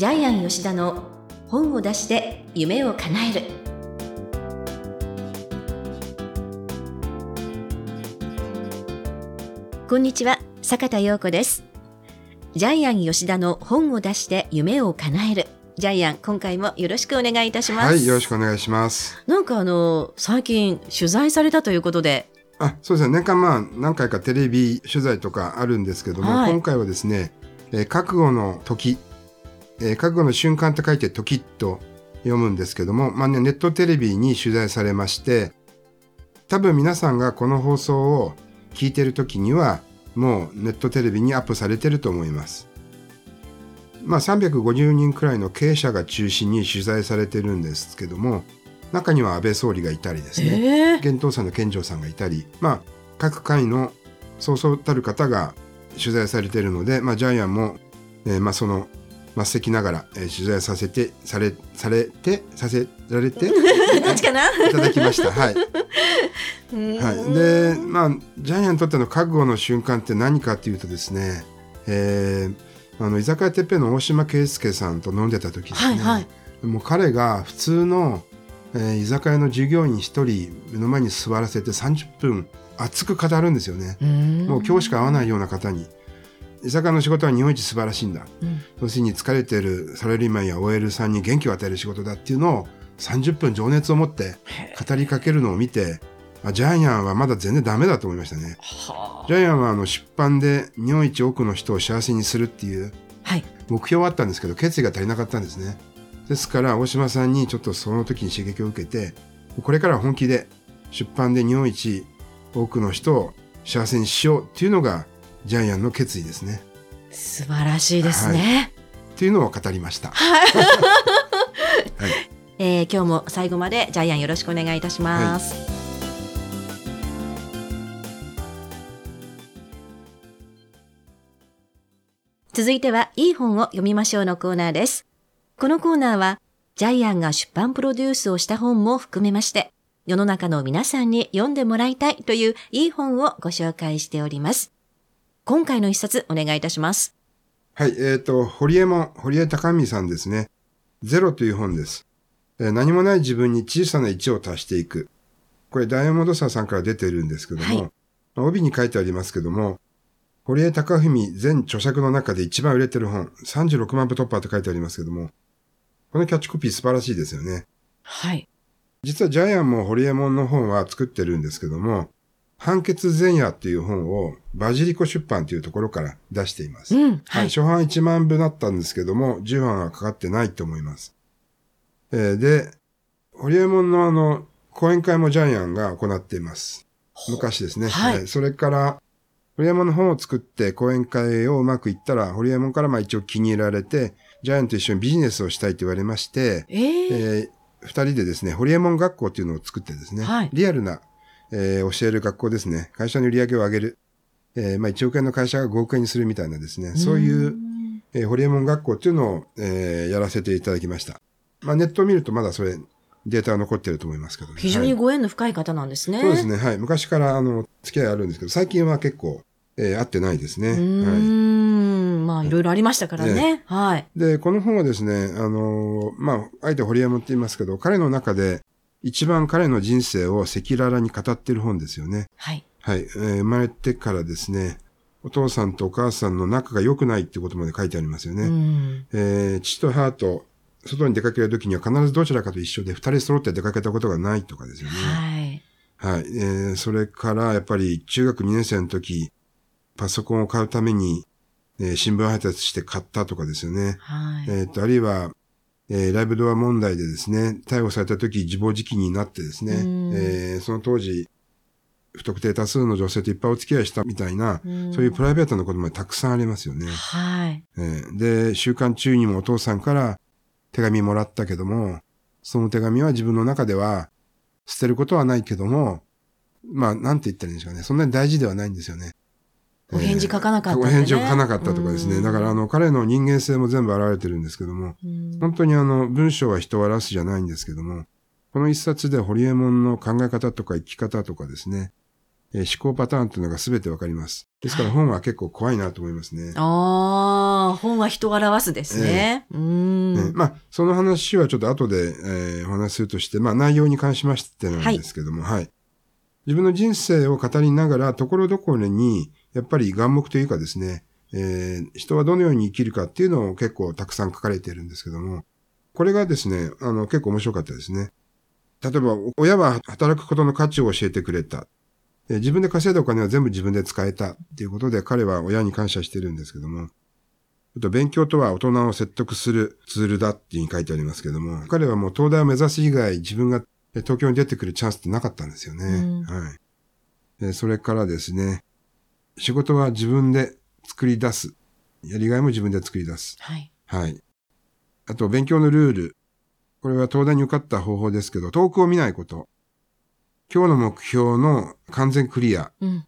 ジャイアン吉田の本を出して夢を叶える。こんにちは坂田陽子です。ジャイアン吉田の本を出して夢を叶える。ジャイアン今回もよろしくお願いいたします。はいよろしくお願いします。なんかあの最近取材されたということで。あそうですね。年間まあ何回かテレビ取材とかあるんですけども、はい、今回はですね、えー、覚悟の時えー、覚悟の瞬間と書いて時と読むんですけども、まあね、ネットテレビに取材されまして、多分皆さんがこの放送を聞いてる時には、もうネットテレビにアップされてると思います。まあ350人くらいの経営者が中心に取材されてるんですけども、中には安倍総理がいたりですね、えー、現さんの健丈さんがいたり、まあ各界のそうそうたる方が取材されているので、まあジャイアンも、えー、まあその末席ながら、えー、取材させてされされてさせられてどっちかな？いただきました。はい、はい、でまあジャイアンにとっての覚悟の瞬間って何かっていうとですね、えー、あの居酒屋てっぺんの大島圭介さんと飲んでた時ですね、はいはい、もう彼が普通の、えー、居酒屋の従業員一人目の前に座らせて30分熱く語るんですよね。もう今日しか会わないような方に。居酒屋の仕事は日本一素晴らしいんだ、うん、要するに疲れているサラリーマンや OL さんに元気を与える仕事だっていうのを30分情熱を持って語りかけるのを見てあジャイアンはまだ全然ダメだと思いましたね。ジャイアンはあの出版で日本一多くの人を幸せにするっていう目標はあったんですけど、決意が足りなかったんですね。ですから大島さんにちょっとその時に刺激を受けてこれから本気で出版で日本一多くの人を幸せにしようっていうのがジャイアンの決意ですね。素晴らしいですね。はい、っていうのを語りました。はい。はい、えー、今日も最後までジャイアンよろしくお願いいたします。はい続いては、いい本を読みましょうのコーナーです。このコーナーは、ジャイアンが出版プロデュースをした本も含めまして、世の中の皆さんに読んでもらいたいといういい本をご紹介しております。今回の一冊お願いいたします。はい、えっ、ー、と、堀江も、堀江貴美さんですね。ゼロという本です。えー、何もない自分に小さな1を足していく。これ、ダイヤモンドサーさんから出てるんですけども、はい、帯に書いてありますけども、堀江貴文全著作の中で一番売れてる本、36万部突破って書いてありますけども、このキャッチコピー素晴らしいですよね。はい。実はジャイアンもホリエモンの本は作ってるんですけども、判決前夜っていう本をバジリコ出版というところから出しています。うん、はい、初版1万部だったんですけども、10版はかかってないと思います。えー、で、ホリエモンのあの、講演会もジャイアンが行っています。昔ですね。はい、それから、ホリエモンの本を作って講演会をうまくいったら、ホリエモンからまあ一応気に入られて、ジャイアンと一緒にビジネスをしたいと言われまして、えー、えー、二人でですね、ホリエモン学校っていうのを作ってですね、はい、リアルなえー、教える学校ですね。会社の売り上げを上げる。えー、まあ1億円の会社が5億円にするみたいなですね。そういう、えー、ホリエモン学校っていうのを、えー、やらせていただきました。まあネットを見るとまだそれ、データが残ってると思いますけど、ね、非常にご縁の深い方なんですね。はい、そうですね。はい。昔からあの、付き合いあるんですけど、最近は結構、えー、会ってないですね。うん。はい、まあ、いろいろありましたからね。ねはい。で、この本はですね、あのー、まあ、あえてホリエモンって言いますけど、彼の中で、一番彼の人生を赤裸々に語っている本ですよね。はい。はい、えー。生まれてからですね、お父さんとお母さんの仲が良くないってことまで書いてありますよね。うん、えー、父と母と外に出かけるときには必ずどちらかと一緒で二人揃って出かけたことがないとかですよね。はい。はい。えー、それからやっぱり中学2年生の時、パソコンを買うために、えー、新聞配達して買ったとかですよね。はい。えっ、と、あるいは、えー、ライブドア問題でですね、逮捕された時自暴自棄になってですね、えー、その当時、不特定多数の女性といっぱいお付き合いしたみたいな、そういうプライベートなこともたくさんありますよね。はい。えー、で、週刊中にもお父さんから手紙もらったけども、その手紙は自分の中では捨てることはないけども、まあ、なんて言ったらいいんですかね。そんなに大事ではないんですよね。お返事書かなかった、ね、お返事を書かなかったとかですね。だからあの、彼の人間性も全部現れてるんですけども、本当にあの、文章は人を表すじゃないんですけども、この一冊でホリエモンの考え方とか生き方とかですね、えー思考パターンというのが全てわかります。ですから本は結構怖いなと思いますね。ああ、本は人を表すですね。うーん。ねまあ、その話はちょっと後で、えーお話しするとして、まあ内容に関しましてなんですけども、はい。自分の人生を語りながら、ところどころに、やっぱり眼目というかですね、えー人はどのように生きるかっていうのを結構たくさん書かれているんですけども、これがですね、あの、結構面白かったですね。例えば、親は働くことの価値を教えてくれた。えー自分で稼いだお金は全部自分で使えたっていうことで彼は親に感謝してるんですけども、あと勉強とは大人を説得するツールだっていうふうに書いてありますけども、彼はもう東大を目指す以外自分がえ東京に出てくるチャンスってなかったんですよね。うんはいで。それからですね、仕事は自分で作り出す。やりがいも自分で作り出す。はい。はい。あと、勉強のルール。これは東大に受かった方法ですけど、遠くを見ないこと。今日の目標の完全クリア。うん。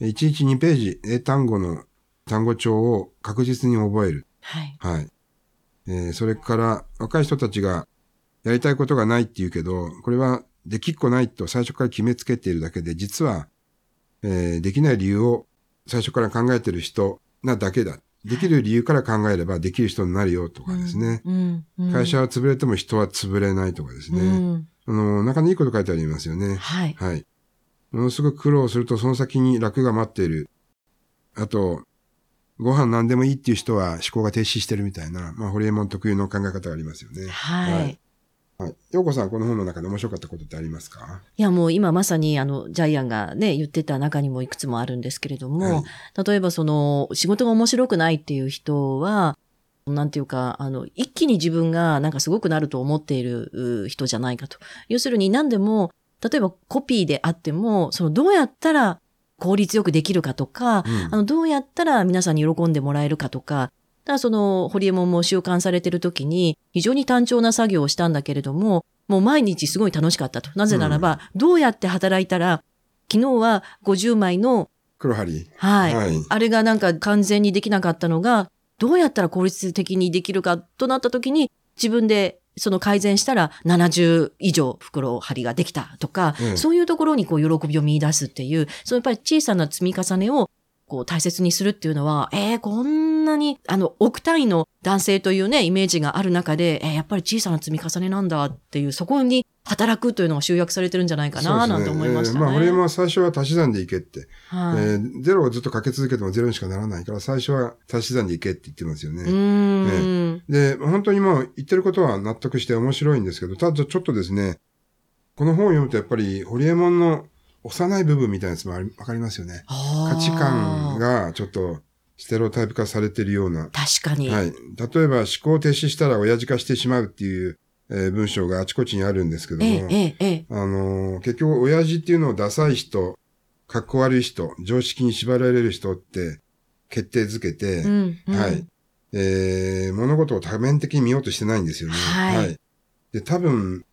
1日2ページ、英単語の単語帳を確実に覚える。はい。はい。えーそれから、若い人たちがやりたいことがないって言うけど、これはできっこないと最初から決めつけているだけで、実は、えーできない理由を最初から考えてる人なだけだ。できる理由から考えればできる人になるよとかですね。うん。うん会社は潰れても人は潰れないとかですね。うん。あの、なかなかいいこと書いてありますよね。はい。はい。ものすごく苦労するとその先に楽が待っている。あと、ご飯何でもいいっていう人は思考が停止してるみたいな、まあ、ホリエモン特有の考え方がありますよね。はい。はいはい。ようこさん、この本の中で面白かったことってありますか？いや、もう今まさにあの、ジャイアンがね、言ってた中にもいくつもあるんですけれども、はい例えばその、仕事が面白くないっていう人は、なんていうか、あの、一気に自分がなんかすごくなると思っているう人じゃないかと。要するに何でも、例えばコピーであっても、そのどうやったら効率よくできるかとか、うんあの、どうやったら皆さんに喜んでもらえるかとか、だその、ホリエモンも習慣されてる時に、非常に単調な作業をしたんだけれども、もう毎日すごい楽しかったと。なぜならば、どうやって働いたら、昨日は50枚の、黒針。はい、はいあれがなんか完全にできなかったのが、どうやったら効率的にできるかとなった時に、自分でその改善したら70以上袋張りができたとか、うんそういうところにこう喜びを見出すっていう、そうやっぱり小さな積み重ねをこう大切にするっていうのは、えー、こんなに、あの、億単位の男性というね、イメージがある中で、えーやっぱり小さな積み重ねなんだっていう、そこに働くというのが集約されてるんじゃないかな、なんて思いましたね。えーまあ、ホリエモンは最初は足し算でいけって。はいえーゼロをずっとかけ続けてもゼロにしかならないから、最初は足し算でいけって言ってますよね。うーん。で、本当にもう言ってることは納得して面白いんですけど、ただちょっとですね、この本を読むとやっぱり、ホリエモンの幼い部分みたいなやつもわかりますよね。価値観が。がちょっとステロタイプ化されてるような。確かに。はい。例えば思考停止したら親父化してしまうっていう、えー文章があちこちにあるんですけども、ええ、え。あのー結局親父っていうのをダサい人、かっこ悪い人、常識に縛られる人って決定づけて、うん、うんはい。えー、物事を多面的に見ようとしてないんですよね。はいで、多分、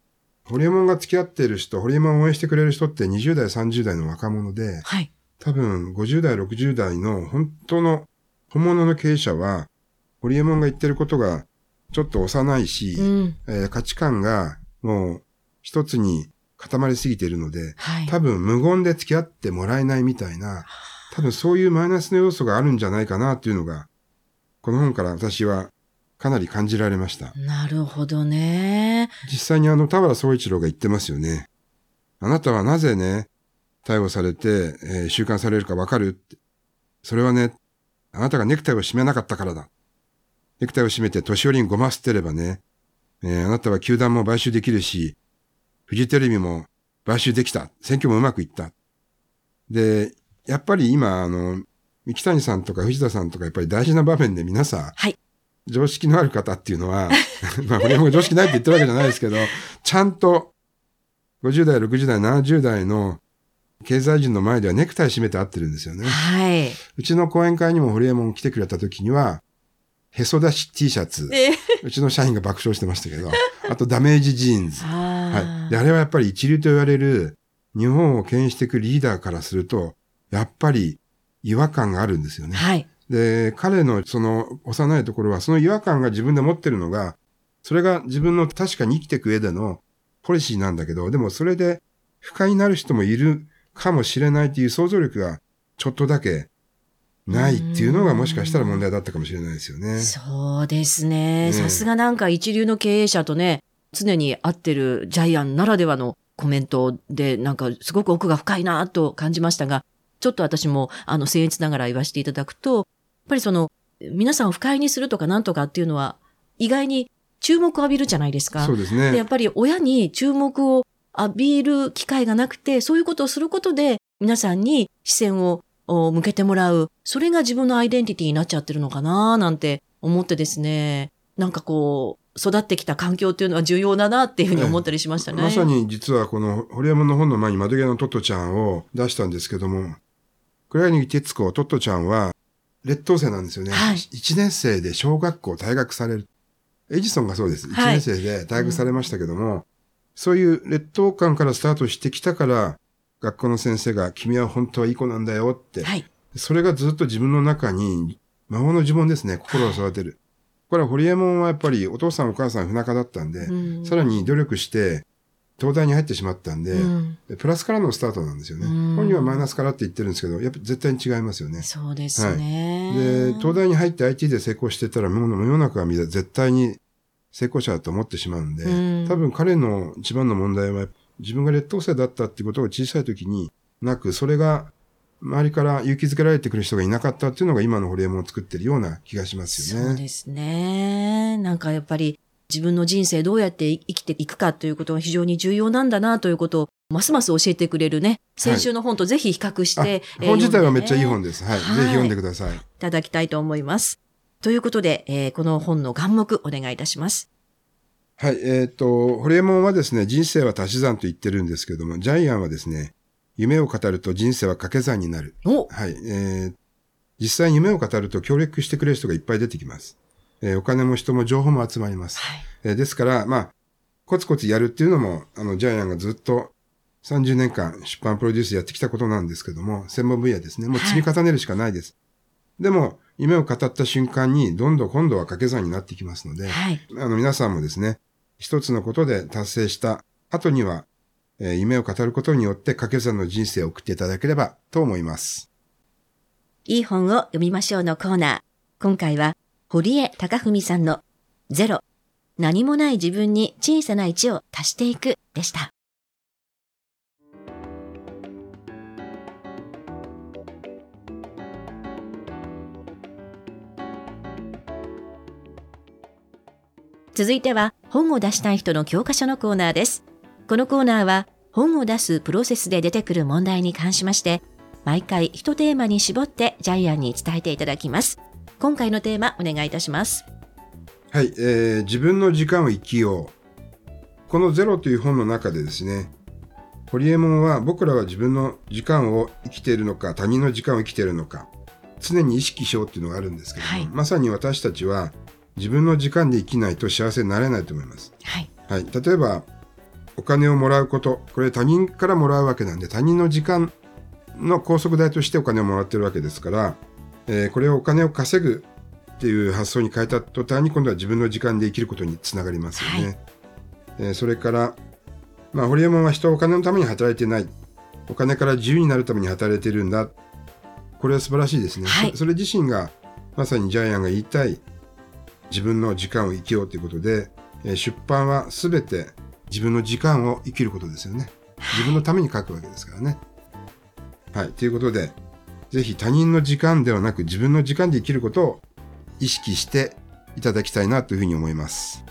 ホリエモンが付き合っている人、ホリエモンを応援してくれる人って20代、30代の若者で、はい。多分50代、60代の本当の本物の経営者は、ホリエモンが言ってることがちょっと幼いし、うん。えー価値観がもう一つに固まりすぎているので、はい。多分無言で付き合ってもらえないみたいな、多分そういうマイナスの要素があるんじゃないかなっていうのが、この本から私はかなり感じられました。なるほどね。実際にあの田原総一郎が言ってますよね。あなたはなぜね、逮捕されて、えー収監されるかわかるって。それはね、あなたがネクタイを締めなかったからだ。ネクタイを締めて年寄りにごま吸ってればね、えーあなたは球団も買収できるし、フジテレビも買収できた。選挙もうまくいった。で、やっぱり今、あの、三木谷さんとか藤田さんとかやっぱり大事な場面で皆さん、はい常識のある方っていうのは、まあ、俺も常識ないって言ってるわけじゃないですけど、ちゃんと50代、60代、70代の経済人の前ではネクタイ締めて合ってるんですよね。はい。うちの講演会にもホリエモン来てくれた時には、へそ出し T シャツ、えうちの社員が爆笑してましたけど、あとダメージジーンズ。ははい。で、あれはやっぱり一流と言われる日本を牽引していくリーダーからすると、やっぱり違和感があるんですよね。はい。で、彼のその幼いところは、その違和感が自分で持ってるのが、それが自分の確かに生きていく上でのポリシーなんだけど、でもそれで不快になる人もいるかもしれないという想像力がちょっとだけないっていうのがもしかしたら問題だったかもしれないですよね。そうですね。ねさすがなんか一流の経営者とね、常に会ってるジャイアンならではのコメントで、なんかすごく奥が深いなと感じましたが、ちょっと私もあの僭越ながら言わせていただくと、ぱりその、皆さんを不快にするとかなんとかっていうのは、意外に注目を浴びるじゃないですか。そうですで、やねっ。ぱり親に注目を浴びる機会がなくて、そういうことをすることで、皆さんに視線をお向けてもらう。それが自分のアイデンティティになっちゃってるのかななんて思ってですね。なんかこう、育ってきた環境っていうのは重要だなっていうふうに思ったりしましたね。まさに実はこの堀山の本の前に窓際のトットちゃんを出したんですけども、黒柳徹子トットちゃんは劣等生なんですよね。はい1年生で小学校退学される。エジソンがそうです。1はい年生で退学されましたけども、そういう劣等感からスタートしてきたから、学校の先生が君は本当はいい子なんだよって、はい。それがずっと自分の中に、魔法の呪文ですね、心を育てる。これは堀江門はやっぱりお父さんお母さん不仲だったんで、うんさらに努力して、東大に入ってしまったんで、うんプラスからのスタートなんですよね。うん本人はマイナスからって言ってるんですけど、やっぱ絶対に違いますよね。そうですね。で、東大に入って IT で成功してたら、もう世の中はみんな絶対に成功者だと思ってしまうんで、うん多分彼の一番の問題は、自分が劣等生だったってことを小さい時になく、それが周りから勇気づけられてくる人がいなかったっていうのが今のホリエモンを作ってるような気がしますよね。そうですね。なんかやっぱり自分の人生どうやって生きていくかということが非常に重要なんだなということをますます教えてくれるね。先週の本とぜひ比較して、あえー本自体はめっちゃいい本です。はい。はいぜひ読んでください。いただきたいと思います。ということで、えーこの本の眼目お願いいたします。はい。えっ、と、ホリエモンはですね、人生は足し算と言ってるんですけども、ジャイアンはですね、夢を語ると人生は掛け算になる。おはい。えー実際に夢を語ると協力してくれる人がいっぱい出てきます。えーお金も人も情報も集まります。はい。えーですから、まあ、コツコツやるっていうのも、あの、ジャイアンがずっと30年間出版プロデュースやってきたことなんですけども、専門分野ですね。もう積み重ねるしかないです。でも、夢を語った瞬間に、どんどん今度は掛け算になってきますので、はい。あの、皆さんもですね、一つのことで達成した後には、えー夢を語ることによって掛け算の人生を送っていただければと思います。いい本を読みましょうのコーナー。今回は、堀江貴文さんのゼロ。何もない自分に小さな1を足していくでした。続いては本を出したい人の教科書のコーナーです。このコーナーは本を出すプロセスで出てくる問題に関しまして毎回一テーマに絞ってジャイアンに伝えていただきます。今回のテーマお願いいたします。はい、えー自分の時間を生きよう。このゼロという本の中でですね、ホリエモンは僕らは自分の時間を生きているのか、他人の時間を生きているのか、常に意識しようっていうのがあるんですけども、はいまさに私たちは自分の時間で生きないと幸せになれないと思います。はい。はい、例えばお金をもらうことこれ他人からもらうわけなんで他人の時間の拘束代としてお金をもらってるわけですから、えーこれをお金を稼ぐっていう発想に変えた途端に今度は自分の時間で生きることにつながりますよね。はいえーそれから、まあ、ホリエモンは人はお金のために働いてないお金から自由になるために働いてるんだこれは素晴らしいですね、はいそそれ自身がまさにジャイアンが言いたい自分の時間を生きようということで、えー出版は全て自分の時間を生きることですよね。自分のために書くわけですからね。はい。ということで、ぜひ他人の時間ではなく自分の時間で生きることを意識していただきたいなというふうに思います。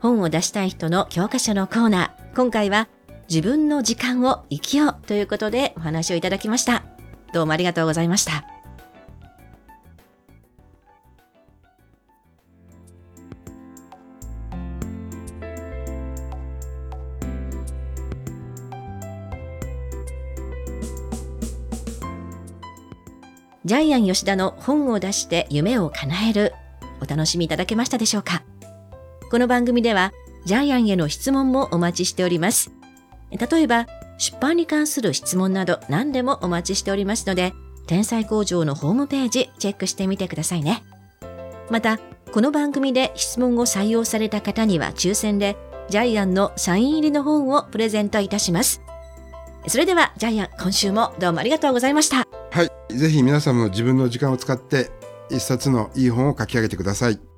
本を出したい人の教科書のコーナー。今回は自分の時間を生きようということでお話をいただきました。どうもありがとうございました。ジャイアン吉田の本を出して夢を叶えるお楽しみいただけましたでしょうか？この番組ではジャイアンへの質問もお待ちしております。例えば出版に関する質問など何でもお待ちしておりますので天才工場のホームページチェックしてみてくださいね。またこの番組で質問を採用された方には抽選でジャイアンのサイン入りの本をプレゼントいたします。それではジャイアン今週もどうもありがとうございましたはい。ぜひ皆さんも自分の時間を使って一冊のいい本を書き上げてください。